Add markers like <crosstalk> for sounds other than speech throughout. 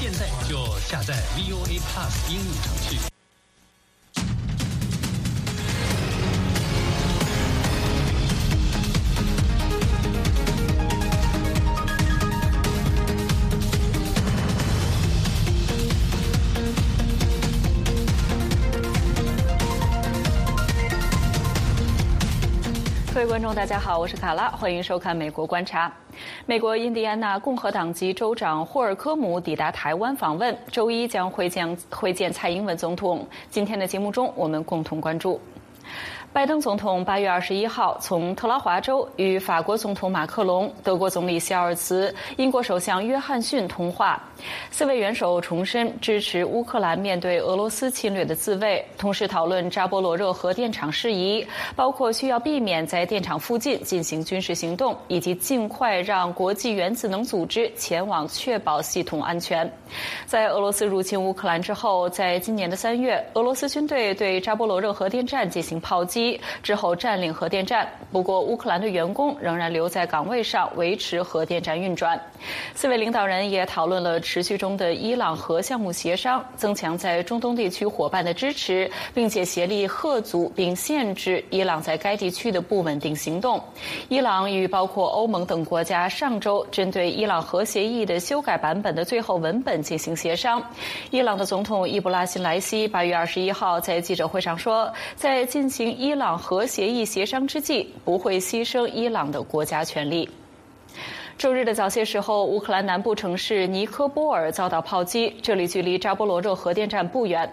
现在就下载 VOA Plus 应用程序。观众，大家好，我是卡拉，欢迎收看《美国观察》。美国印第安纳共和党籍州长霍尔科姆抵达台湾访问，周一将会见会见蔡英文总统。今天的节目中，我们共同关注。拜登总统八月二十一号从特拉华州与法国总统马克龙、德国总理肖尔茨、英国首相约翰逊通话。四位元首重申支持乌克兰面对俄罗斯侵略的自卫，同时讨论扎波罗热核电厂事宜，包括需要避免在电厂附近进行军事行动，以及尽快让国际原子能组织前往确保系统安全。在俄罗斯入侵乌克兰之后，在今年的三月，俄罗斯军队对扎波罗热核电站进行炮击。之后占领核电站，不过乌克兰的员工仍然留在岗位上维持核电站运转。四位领导人也讨论了持续中的伊朗核项目协商，增强在中东地区伙伴的支持，并且协力遏阻并限制伊朗在该地区的不稳定行动。伊朗与包括欧盟等国家上周针对伊朗核协议的修改版本的最后文本进行协商。伊朗的总统伊布拉辛莱西八月二十一号在记者会上说，在进行伊朗核协议协商之际，不会牺牲伊朗的国家权利。周日的早些时候，乌克兰南部城市尼科波尔遭到炮击，这里距离扎波罗热核电站不远。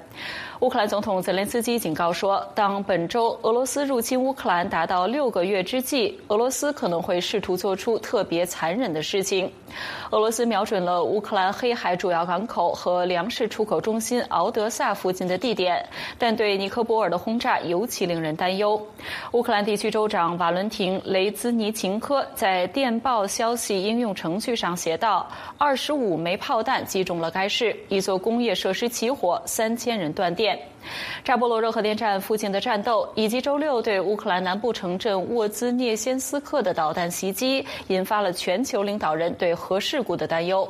乌克兰总统泽连斯基警告说，当本周俄罗斯入侵乌克兰达到六个月之际，俄罗斯可能会试图做出特别残忍的事情。俄罗斯瞄准了乌克兰黑海主要港口和粮食出口中心敖德萨附近的地点，但对尼科波尔的轰炸尤其令人担忧。乌克兰地区州长瓦伦廷·雷兹尼琴科在电报消息应用程序上写道：“二十五枚炮弹击中了该市，一座工业设施起火，三千人断电。”扎波罗热核电站附近的战斗，以及周六对乌克兰南部城镇沃兹涅先斯克的导弹袭击，引发了全球领导人对核事故的担忧。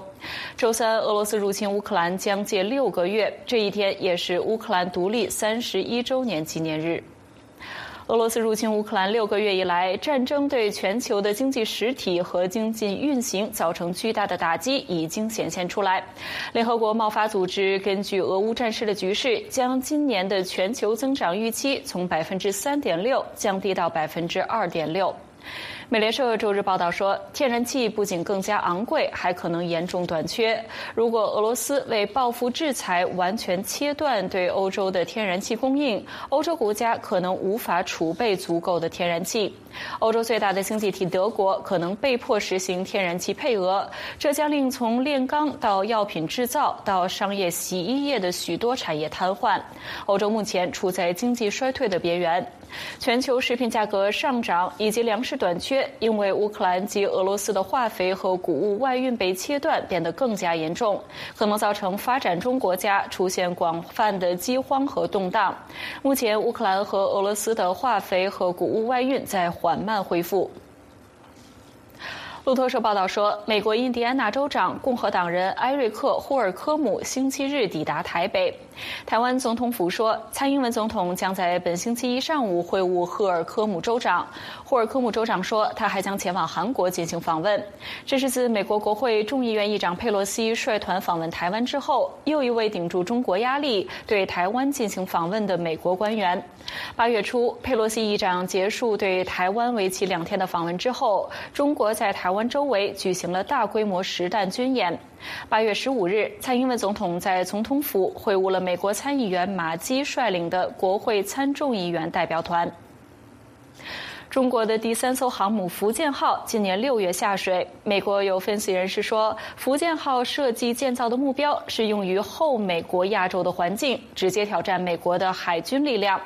周三，俄罗斯入侵乌克兰将近六个月，这一天也是乌克兰独立三十一周年纪念日。俄罗斯入侵乌克兰六个月以来，战争对全球的经济实体和经济运行造成巨大的打击已经显现出来。联合国贸发组织根据俄乌战事的局势，将今年的全球增长预期从百分之三点六降低到百分之二点六。美联社周日报道说，天然气不仅更加昂贵，还可能严重短缺。如果俄罗斯为报复制裁完全切断对欧洲的天然气供应，欧洲国家可能无法储备足够的天然气。欧洲最大的经济体德国可能被迫实行天然气配额，这将令从炼钢到药品制造到商业洗衣液的许多产业瘫痪。欧洲目前处在经济衰退的边缘。全球食品价格上涨以及粮食短缺，因为乌克兰及俄罗斯的化肥和谷物外运被切断，变得更加严重，可能造成发展中国家出现广泛的饥荒和动荡。目前，乌克兰和俄罗斯的化肥和谷物外运在缓慢恢复。路透社报道说，美国印第安纳州长共和党人埃瑞克·霍尔科姆星期日抵达台北。台湾总统府说，蔡英文总统将在本星期一上午会晤霍尔科姆州长。霍尔科姆州长说，他还将前往韩国进行访问。这是自美国国会众议院议长佩洛西率团访问台湾之后，又一位顶住中国压力对台湾进行访问的美国官员。八月初，佩洛西议长结束对台湾为期两天的访问之后，中国在台湾周围举行了大规模实弹军演。八月十五日，蔡英文总统在总统府会晤了美国参议员马基率领的国会参众议员代表团。中国的第三艘航母福建号今年六月下水。美国有分析人士说，福建号设计建造的目标是用于后美国亚洲的环境，直接挑战美国的海军力量。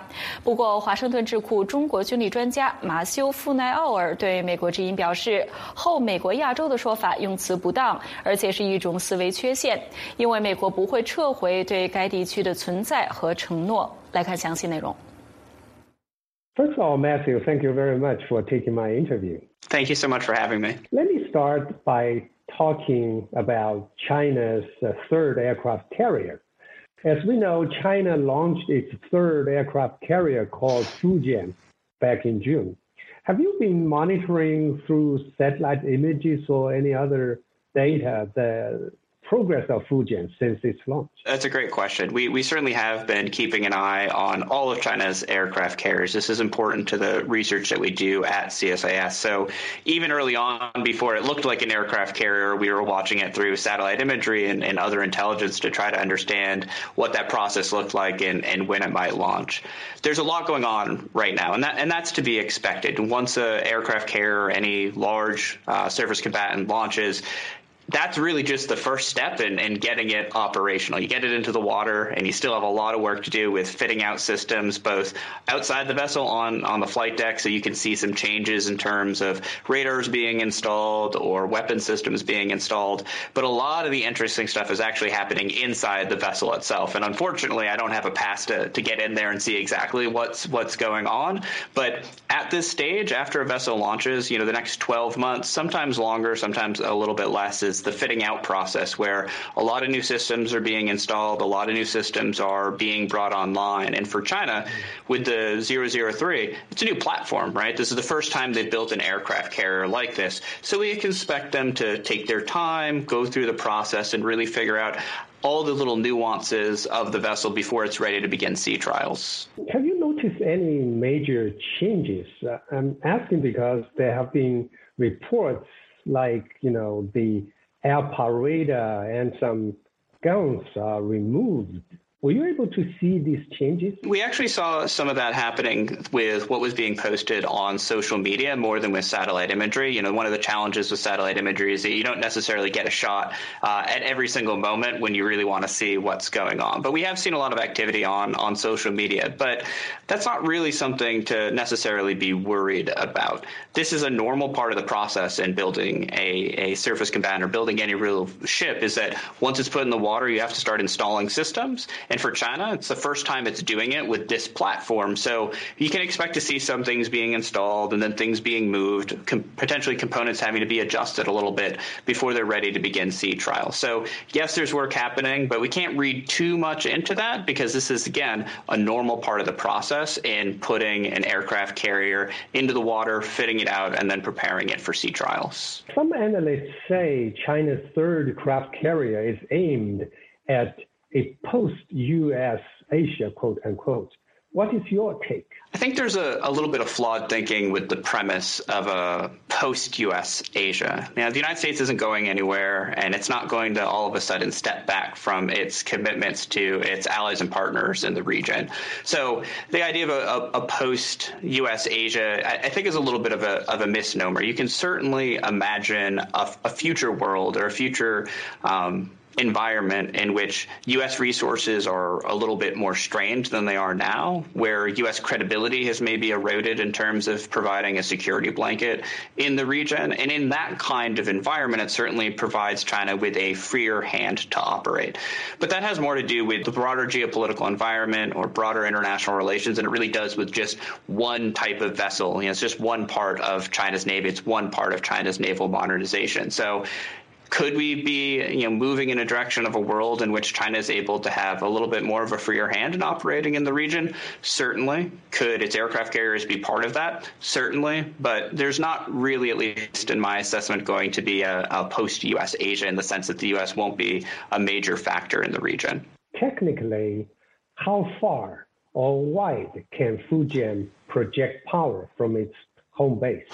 不过，华盛顿智库中国军力专家马修·富奈奥尔对美国之音表示，“后美国亚洲”的说法用词不当，而且是一种思维缺陷，因为美国不会撤回对该地区的存在和承诺。来看详细内容。First of all, Matthew, thank you very much for taking my interview. Thank you so much for having me. Let me start by talking about China's uh, third aircraft carrier. As we know, China launched its third aircraft carrier called Fujian back in June. Have you been monitoring through satellite images or any other data the progress of Fujian since its launch? That's a great question. We, we certainly have been keeping an eye on all of China's aircraft carriers. This is important to the research that we do at CSIS. So even early on, before it looked like an aircraft carrier, we were watching it through satellite imagery and, and other intelligence to try to understand what that process looked like and, and when it might launch. There's a lot going on right now, and that and that's to be expected. Once an aircraft carrier or any large uh, surface combatant launches, that's really just the first step in, in getting it operational. You get it into the water, and you still have a lot of work to do with fitting out systems both outside the vessel on, on the flight deck, so you can see some changes in terms of radars being installed or weapon systems being installed. But a lot of the interesting stuff is actually happening inside the vessel itself. And unfortunately, I don't have a pass to, to get in there and see exactly what's what's going on. But at this stage, after a vessel launches, you know, the next 12 months, sometimes longer, sometimes a little bit less, is the fitting out process where a lot of new systems are being installed, a lot of new systems are being brought online. And for China, with the 003, it's a new platform, right? This is the first time they've built an aircraft carrier like this. So we can expect them to take their time, go through the process, and really figure out all the little nuances of the vessel before it's ready to begin sea trials. Have you noticed any major changes? Uh, I'm asking because there have been reports like, you know, the Alparada and some guns are removed were you able to see these changes? We actually saw some of that happening with what was being posted on social media more than with satellite imagery. You know, one of the challenges with satellite imagery is that you don't necessarily get a shot uh, at every single moment when you really want to see what's going on. But we have seen a lot of activity on on social media. But that's not really something to necessarily be worried about. This is a normal part of the process in building a, a surface combatant or building any real ship. Is that once it's put in the water, you have to start installing systems and for China, it's the first time it's doing it with this platform. So you can expect to see some things being installed and then things being moved, com- potentially components having to be adjusted a little bit before they're ready to begin sea trials. So yes, there's work happening, but we can't read too much into that because this is, again, a normal part of the process in putting an aircraft carrier into the water, fitting it out, and then preparing it for sea trials. Some analysts say China's third craft carrier is aimed at a post-U.S. Asia, quote unquote. What is your take? I think there's a, a, little bit of flawed thinking with the premise of a post US Asia. Now, the United States isn't going anywhere, and it's not going to all of a sudden step back from its commitments to its allies and partners in the region. So, the idea of a, a, a post US Asia, I, I, think, is a little bit of a, of a misnomer. You can certainly imagine a, future world or a future um, environment in which U.S. resources are a little bit more strained than they are now, where U.S. credibility has maybe eroded in terms of providing a security blanket in the region. And in that kind of environment, it certainly provides China with a freer hand to operate. But that has more to do with the broader geopolitical environment or broader international relations than it really does with just one type of vessel. You know, it's just one part of China's navy. It's one part of China's naval modernization. So could we be you know moving in a direction of a world in which China is able to have a little bit more of a freer hand in operating in the region? Certainly. Could its aircraft carriers be part of that? Certainly. But there's not really, at least in my assessment, going to be a, a post US Asia in the sense that the US won't be a major factor in the region. Technically, how far or wide can Fujian project power from its home base?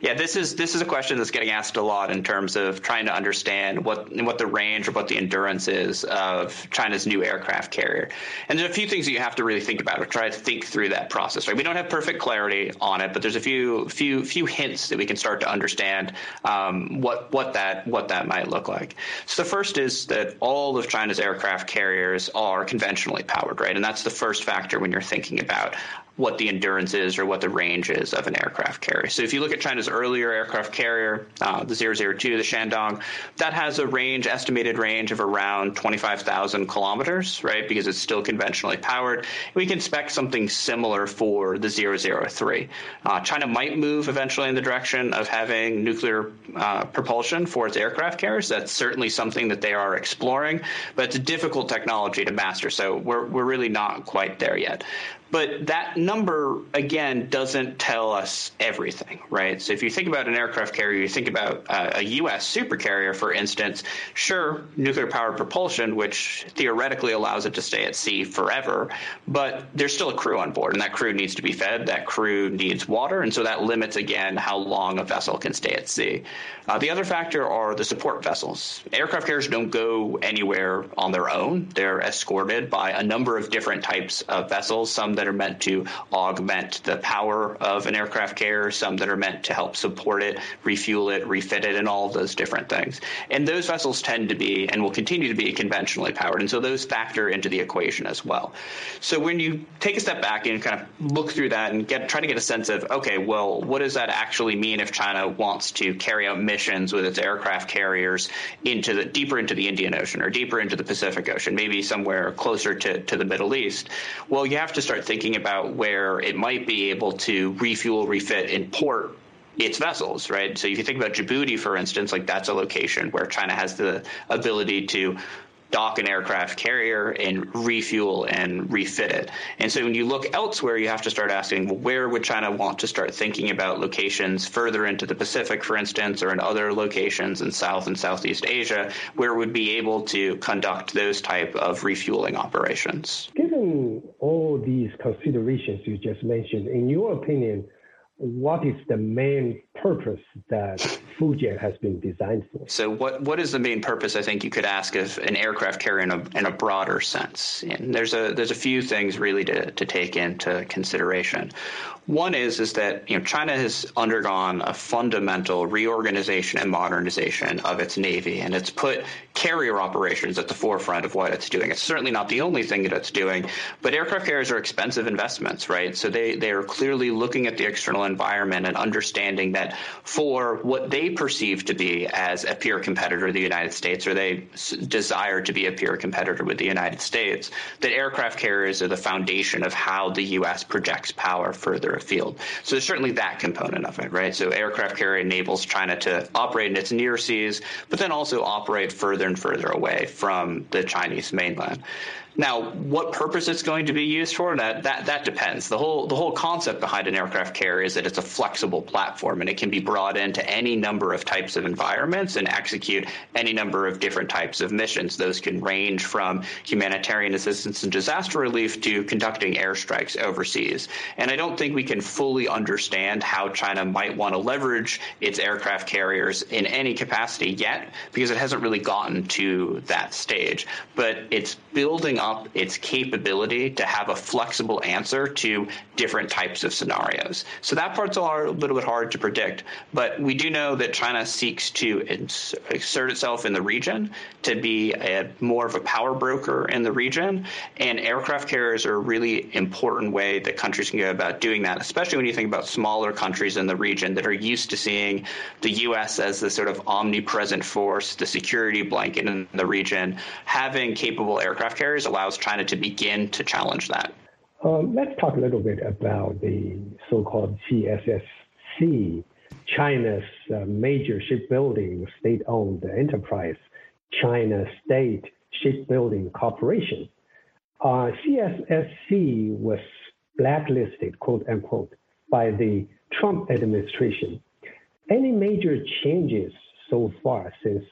Yeah, this is this is a question that's getting asked a lot in terms of trying to understand what what the range or what the endurance is of China's new aircraft carrier. And there's a few things that you have to really think about or try to think through that process. Right, we don't have perfect clarity on it, but there's a few few few hints that we can start to understand um, what what that what that might look like. So the first is that all of China's aircraft carriers are conventionally powered, right, and that's the first factor when you're thinking about what the endurance is or what the range is of an aircraft carrier. So if you look at China's earlier aircraft carrier, uh, the 002, the Shandong, that has a range, estimated range of around 25,000 kilometers, right? Because it's still conventionally powered. We can expect something similar for the 003. Uh, China might move eventually in the direction of having nuclear uh, propulsion for its aircraft carriers. That's certainly something that they are exploring, but it's a difficult technology to master. So we're, we're really not quite there yet. But that number, again, doesn't tell us everything, right? So if you think about an aircraft carrier, you think about uh, a U.S. supercarrier, for instance, sure, nuclear powered propulsion, which theoretically allows it to stay at sea forever, but there's still a crew on board, and that crew needs to be fed. That crew needs water, and so that limits, again, how long a vessel can stay at sea. Uh, the other factor are the support vessels. Aircraft carriers don't go anywhere on their own, they're escorted by a number of different types of vessels, some that are meant to augment the power of an aircraft carrier, some that are meant to help support it, refuel it, refit it, and all of those different things. And those vessels tend to be and will continue to be conventionally powered. And so those factor into the equation as well. So when you take a step back and kind of look through that and get try to get a sense of, okay, well, what does that actually mean if China wants to carry out missions with its aircraft carriers into the deeper into the Indian Ocean or deeper into the Pacific Ocean, maybe somewhere closer to, to the Middle East? Well, you have to start thinking about where it might be able to refuel, refit, and port its vessels, right? So if you think about Djibouti, for instance, like that's a location where China has the ability to dock an aircraft carrier and refuel and refit it. And so when you look elsewhere, you have to start asking, well, where would China want to start thinking about locations further into the Pacific, for instance, or in other locations in South and Southeast Asia, where would be able to conduct those type of refueling operations? Given all these considerations you just mentioned, in your opinion, what is the main purpose that Fujian has been designed for. So, what what is the main purpose? I think you could ask of an aircraft carrier in a, in a broader sense. And there's a there's a few things really to, to take into consideration. One is is that you know China has undergone a fundamental reorganization and modernization of its navy, and it's put carrier operations at the forefront of what it's doing. It's certainly not the only thing that it's doing, but aircraft carriers are expensive investments, right? So they they are clearly looking at the external environment and understanding that for what they perceive to be as a peer competitor of the United States, or they desire to be a peer competitor with the United States, that aircraft carriers are the foundation of how the U.S. projects power further afield. So there's certainly that component of it, right? So aircraft carrier enables China to operate in its near seas, but then also operate further and further away from the Chinese mainland. Now, what purpose it's going to be used for, that, that, that depends. The whole, the whole concept behind an aircraft carrier is that it's a flexible platform and it can be brought into any number of types of environments and execute any number of different types of missions. Those can range from humanitarian assistance and disaster relief to conducting airstrikes overseas. And I don't think we can fully understand how China might want to leverage its aircraft carriers in any capacity yet because it hasn't really gotten to that stage. But it's building its capability to have a flexible answer to different types of scenarios. So that part's a little bit hard to predict, but we do know that China seeks to exert itself in the region to be a, more of a power broker in the region, and aircraft carriers are a really important way that countries can go about doing that, especially when you think about smaller countries in the region that are used to seeing the U.S. as the sort of omnipresent force, the security blanket in the region. Having capable aircraft carriers allows China to begin to challenge that. Um, let's talk a little bit about the so-called CSSC, China's uh, major shipbuilding state-owned enterprise, China State Shipbuilding Corporation. Uh, CSSC was blacklisted, quote unquote, by the Trump administration. Any major changes so far since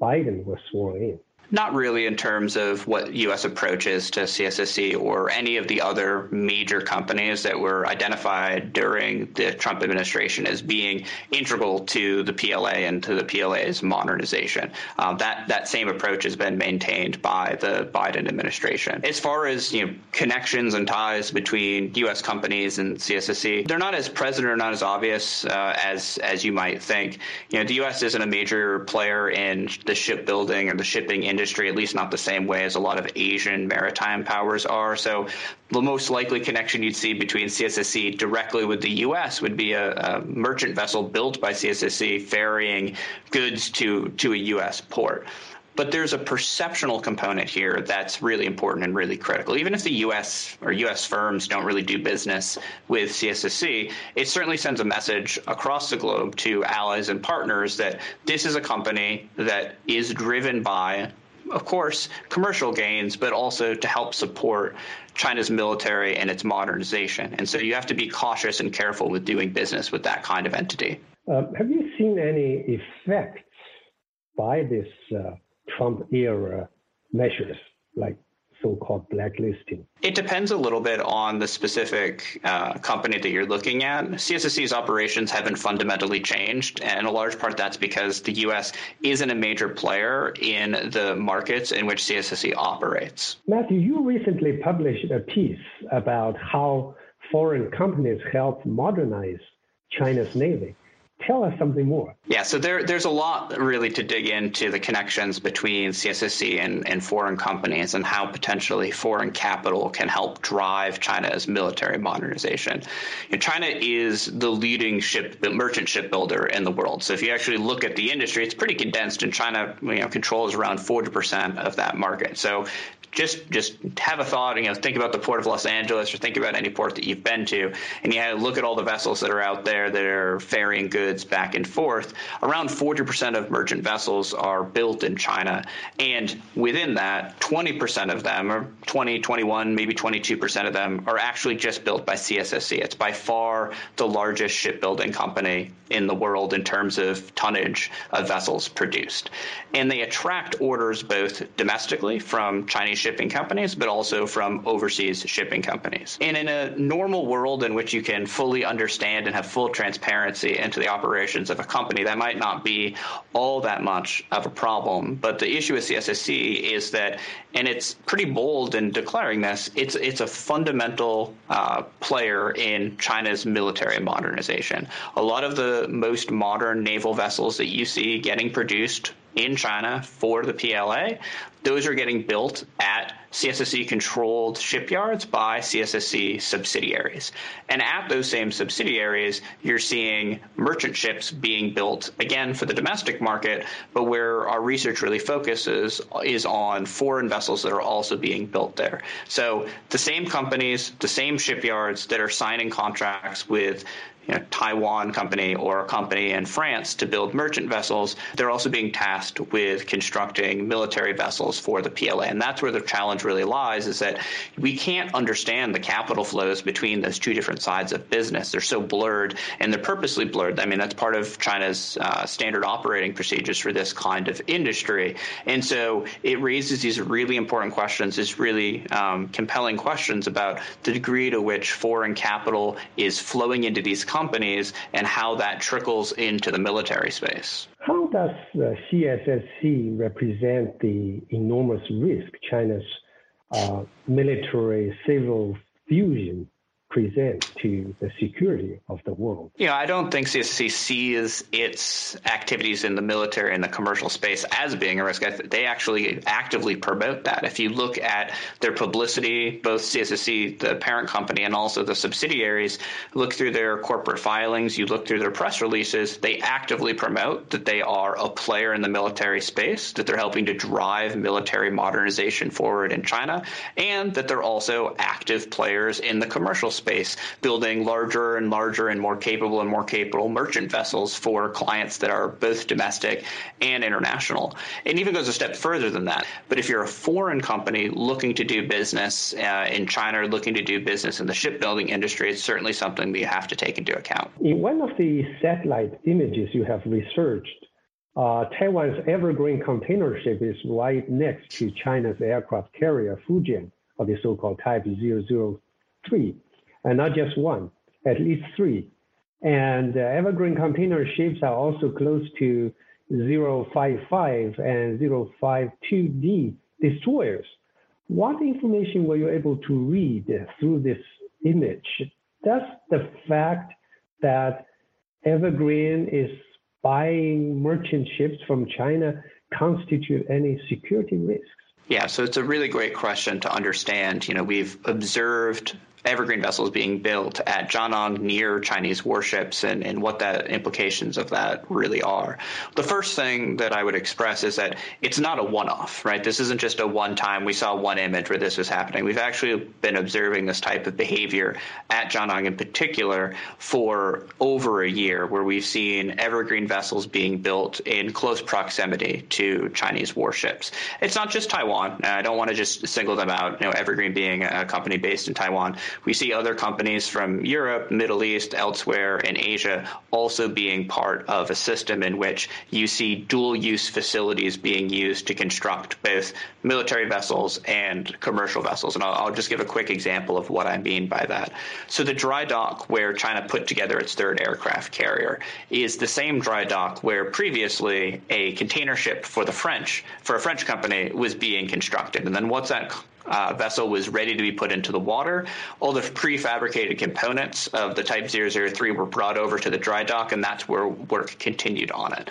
Biden was sworn in? Not really in terms of what U.S. approaches to CSSC or any of the other major companies that were identified during the Trump administration as being integral to the PLA and to the PLA's modernization. Um, that that same approach has been maintained by the Biden administration. As far as you know, connections and ties between U.S. companies and CSSC, they're not as present or not as obvious uh, as as you might think. You know, the U.S. isn't a major player in the shipbuilding or the shipping industry industry, at least not the same way as a lot of Asian maritime powers are. So the most likely connection you'd see between CSSC directly with the U.S. would be a, a merchant vessel built by CSSC ferrying goods to, to a U.S. port. But there's a perceptional component here that's really important and really critical. Even if the U.S. or U.S. firms don't really do business with CSSC, it certainly sends a message across the globe to allies and partners that this is a company that is driven by of course, commercial gains, but also to help support China's military and its modernization. And so you have to be cautious and careful with doing business with that kind of entity. Uh, have you seen any effects by this uh, Trump era measures like so-called blacklisting? It depends a little bit on the specific uh, company that you're looking at. CSSC's operations haven't fundamentally changed, and a large part that's because the U.S. isn't a major player in the markets in which CSSC operates. Matthew, you recently published a piece about how foreign companies help modernize China's navy. Tell us something more. Yeah, so there, there's a lot really to dig into the connections between CSSC and, and foreign companies and how potentially foreign capital can help drive China's military modernization. China is the leading ship the merchant shipbuilder in the world. So if you actually look at the industry, it's pretty condensed, and China you know, controls around 40% of that market. So just just have a thought, you know, think about the port of Los Angeles or think about any port that you've been to, and you have look at all the vessels that are out there that are ferrying goods back and forth. Around 40% of merchant vessels are built in China, and within that, 20% of them, or 20, 21, maybe 22% of them, are actually just built by CSSC. It's by far the largest shipbuilding company in the world in terms of tonnage of vessels produced, and they attract orders both domestically from Chinese shipping companies, but also from overseas shipping companies. And in a normal world in which you can fully understand and have full transparency into the operations of a company, that might not be all that much of a problem. But the issue with CSSC is that, and it's pretty bold in declaring this, it's it's a fundamental uh, player in China's military modernization. A lot of the most modern naval vessels that you see getting produced in China for the PLA. Those are getting built at CSSC controlled shipyards by CSSC subsidiaries. And at those same subsidiaries, you're seeing merchant ships being built again for the domestic market, but where our research really focuses is on foreign vessels that are also being built there. So the same companies, the same shipyards that are signing contracts with you know, Taiwan company or a company in France to build merchant vessels, they're also being tasked with constructing military vessels for the PLA. And that's where the challenge really lies is that we can't understand the capital flows between those two different sides of business. They're so blurred and they're purposely blurred. I mean, that's part of China's uh, standard operating procedures for this kind of industry. And so it raises these really important questions, these really um, compelling questions about the degree to which foreign capital is flowing into these companies and how that trickles into the military space. How does the CSSC represent the enormous risk China's uh, military civil fusion present to the security of the world. You know, I don't think CSC sees its activities in the military and the commercial space as being a risk. They actually actively promote that. If you look at their publicity, both CSSC, the parent company, and also the subsidiaries, look through their corporate filings, you look through their press releases, they actively promote that they are a player in the military space, that they're helping to drive military modernization forward in China, and that they're also active players in the commercial space space, building larger and larger and more capable and more capable merchant vessels for clients that are both domestic and international. It even goes a step further than that. But if you're a foreign company looking to do business uh, in China or looking to do business in the shipbuilding industry, it's certainly something that you have to take into account. In one of the satellite images you have researched, uh, Taiwan's Evergreen container ship is right next to China's aircraft carrier Fujian, or the so-called Type 003 and not just one, at least three. And uh, Evergreen container ships are also close to 055 and 052D destroyers. What information were you able to read through this image? Does the fact that Evergreen is buying merchant ships from China constitute any security risks? Yeah, so it's a really great question to understand. You know, we've observed evergreen vessels being built at Jiangnan near Chinese warships and, and what the implications of that really are. The first thing that I would express is that it's not a one off, right? This isn't just a one time, we saw one image where this was happening. We've actually been observing this type of behavior at Jiangnan in particular for over a year, where we've seen evergreen vessels being built in close proximity to Chinese warships. It's not just Taiwan. I don't want to just single them out, you know, Evergreen being a company based in Taiwan. We see other companies from Europe, Middle East, elsewhere and Asia also being part of a system in which you see dual use facilities being used to construct both military vessels and commercial vessels. And I'll, I'll just give a quick example of what I mean by that. So the dry dock where China put together its third aircraft carrier is the same dry dock where previously a container ship for the French, for a French company, was being constructed. And then once that uh, vessel was ready to be put into the water. All the prefabricated components of the Type 003 were brought over to the dry dock, and that's where work continued on it.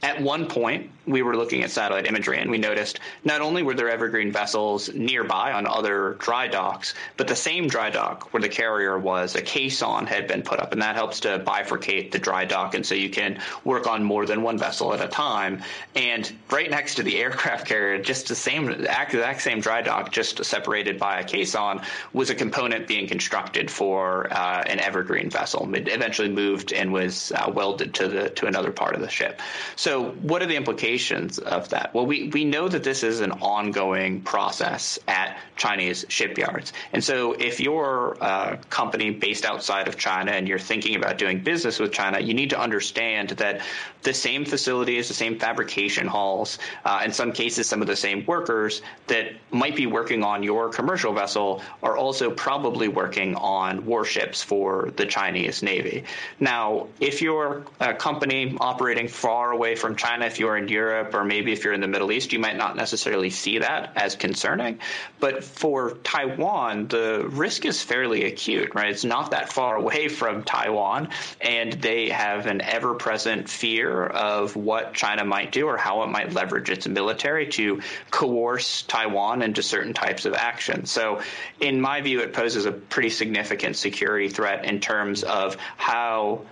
At one point, we were looking at satellite imagery and we noticed not only were there evergreen vessels nearby on other dry docks, but the same dry dock where the carrier was, a caisson had been put up, and that helps to bifurcate the dry dock, and so you can work on more than one vessel at a time. And right next to the <laughs> aircraft carrier, just the same exact same dry dock, just separated by a caisson, was a component being constructed for uh, an evergreen vessel. It eventually moved and was uh, welded to the to another part of the ship. So so, what are the implications of that? Well, we, we know that this is an ongoing process at Chinese shipyards. And so, if you're a company based outside of China and you're thinking about doing business with China, you need to understand that the same facilities, the same fabrication halls, uh, in some cases, some of the same workers that might be working on your commercial vessel are also probably working on warships for the Chinese Navy. Now, if you're a company operating far away from China, if you're in Europe or maybe if you're in the Middle East, you might not necessarily see that as concerning. But for Taiwan, the risk is fairly acute, right? It's not that far away from Taiwan, and they have an ever present fear of what China might do or how it might leverage its military to coerce Taiwan into certain types of action. So, in my view, it poses a pretty significant security threat in terms of how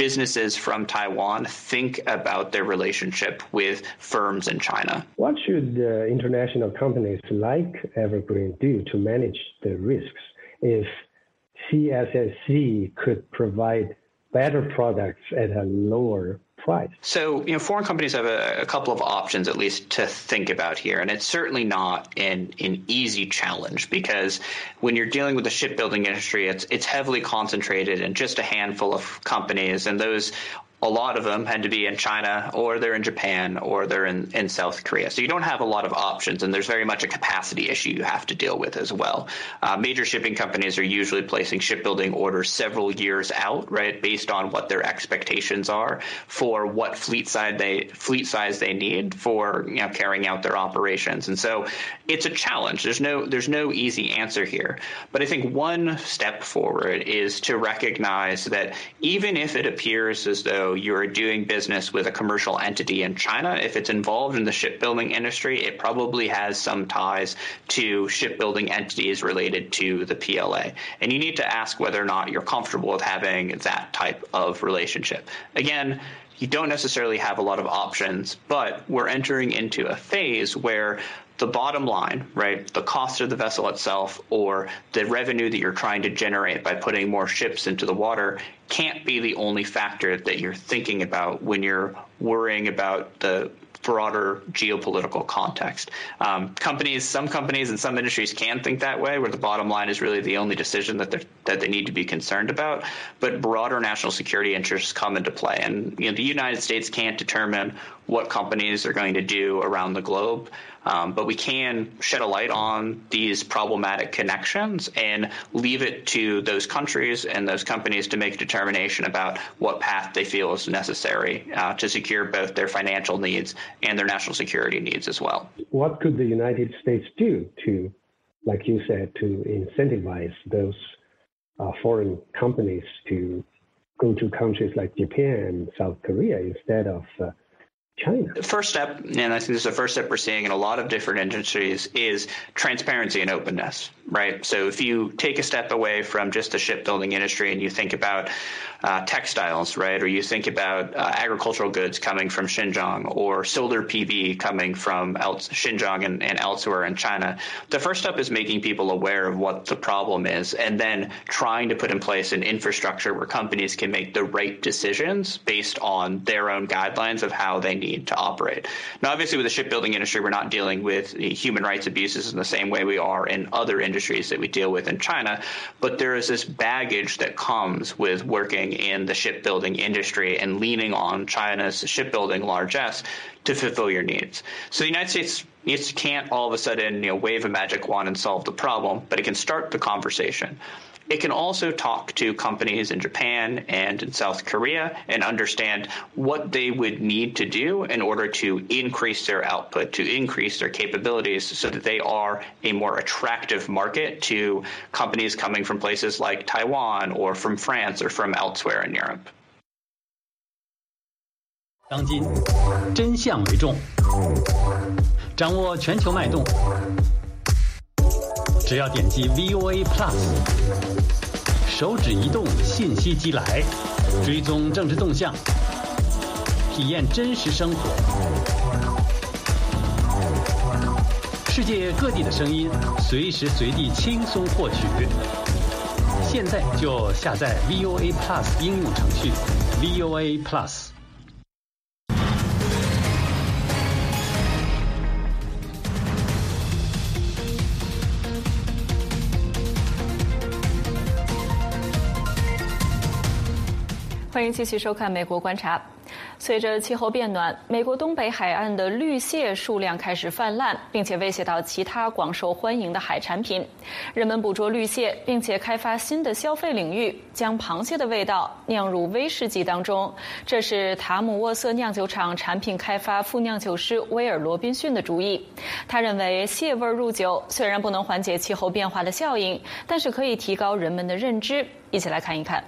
businesses from Taiwan think about their relationship with firms in China? What should uh, international companies like Evergreen do to manage the risks if CSSC could provide better products at a lower price. So, you know, foreign companies have a, a, couple of options at least to think about here, and it's certainly not an, an easy challenge because when you're dealing with the shipbuilding industry, it's it's heavily concentrated in just a handful of companies, and those a lot of them had to be in China or they're in Japan or they're in, in South Korea. So you don't have a lot of options, and there's very much a capacity issue you have to deal with as well. Uh, major shipping companies are usually placing shipbuilding orders several years out, right, based on what their expectations are for what fleet size they fleet size they need for you know carrying out their operations. And so it's a challenge. There's no there's no easy answer here. But I think one step forward is to recognize that even if it appears as though you're doing business with a commercial entity in China, if it's involved in the shipbuilding industry, it probably has some ties to shipbuilding entities related to the PLA. And you need to ask whether or not you're comfortable with having that type of relationship. Again, you don't necessarily have a lot of options, but we're entering into a phase where the bottom line, right, the cost of the vessel itself or the revenue that you're trying to generate by putting more ships into the water can't be the only factor that you're thinking about when you're worrying about the broader geopolitical context. Um, companies, some companies and some industries can think that way, where the bottom line is really the only decision that they that they need to be concerned about. But broader national security interests come into play, and you know, the United States can't determine what companies are going to do around the globe. Um, but we can shed a light on these problematic connections and leave it to those countries and those companies to make a determination about what path they feel is necessary uh, to secure both their financial needs and their national security needs as well. What could the United States do to, like you said, to incentivize those uh, foreign companies to go to countries like Japan and South Korea instead of uh, China? The first step, and I think this is the first step we're seeing in a lot of different industries, is transparency and openness, right? So if you take a step away from just the shipbuilding industry and you think about uh, textiles, right, or you think about uh, agricultural goods coming from Xinjiang or solar PV coming from el- Xinjiang and, and elsewhere in China, the first step is making people aware of what the problem is and then trying to put in place an infrastructure where companies can make the right decisions based on their own guidelines of how they need to operate. Now, obviously, with the shipbuilding industry, we're not dealing with human rights abuses in the same way we are in other industries that we deal with in China, but there is this baggage that comes with working in the shipbuilding industry and leaning on China's shipbuilding largesse to fulfill your needs. So the United States needs can't all of a sudden you know wave a magic wand and solve the problem, but it can start the conversation. It can also talk to companies in Japan and in South Korea and understand what they would need to do in order to increase their output, to increase their capabilities so that they are a more attractive market to companies coming from places like Taiwan or from France or from elsewhere in Europe. 当今，真相为重， 掌握全球脉动。只要点击 VOA Plus，手指移动，信息即来，追踪政治动向，体验真实生活，世界各地的声音，随时随地轻松获取。现在就下载 VOA Plus 应用程序，VOA Plus。欢迎继续收看《美国观察》。随着气候变暖，美国东北海岸的绿蟹数量开始泛滥，并且威胁到其他广受欢迎的海产品。人们捕捉绿蟹，并且开发新的消费领域，将螃蟹的味道酿入威士忌当中。这是塔姆沃瑟酿酒厂产品开发副酿酒师威尔·罗宾逊的主意。他认为，蟹味入酒虽然不能缓解气候变化的效应，但是可以提高人们的认知。一起来看一看。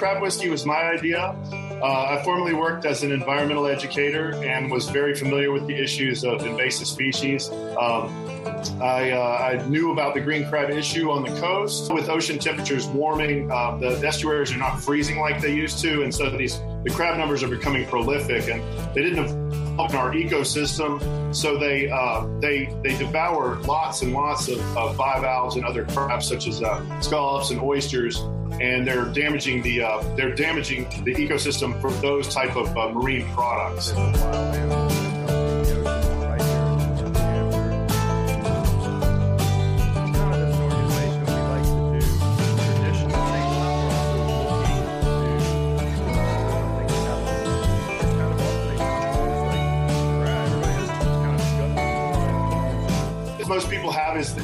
Crab whiskey was my idea. Uh, I formerly worked as an environmental educator and was very familiar with the issues of invasive species. Um, I, uh, I, knew about the green crab issue on the coast. With ocean temperatures warming, uh, the estuaries are not freezing like they used to, and so these the crab numbers are becoming prolific, and they didn't in our ecosystem, so they uh, they they devour lots and lots of, of bivalves and other crabs such as uh, scallops and oysters, and they're damaging the uh, they're damaging the ecosystem for those type of uh, marine products.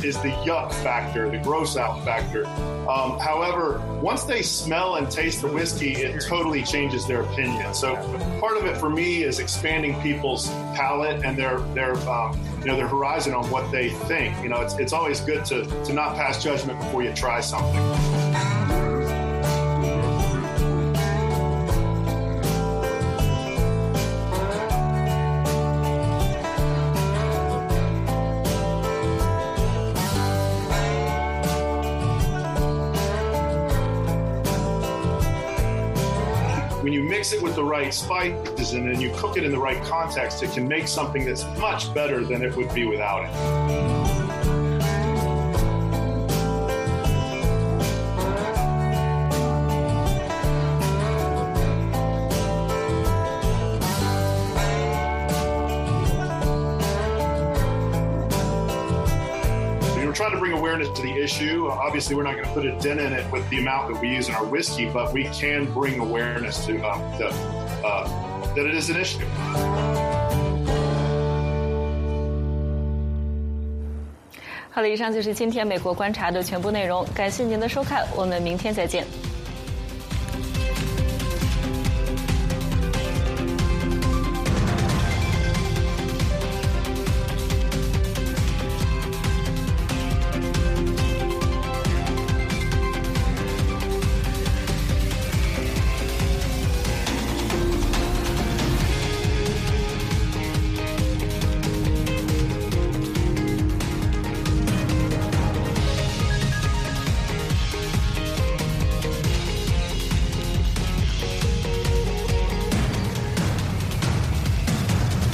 Is, the yuck factor, the gross out factor. Um, however, once they smell and taste the whiskey, it totally changes their opinion. So part of it for me is expanding people's palate and their their um, you know their horizon on what they think. You know, it's it's always good to to not pass judgment before you try something. With the right spices and then you cook it in the right context, it can make something that's much better than it would be without it. trying to bring awareness to the issue. Obviously, we're not going to put a dent in it with the amount that we use in our whiskey, but we can bring awareness to, um, the, uh, that it is an issue. 好了，以上就是今天美国观察的全部内容，感谢您的收看，我们明天再见。